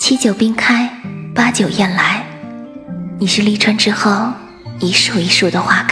七九冰开八九雁来。你是立春之后一树一树的花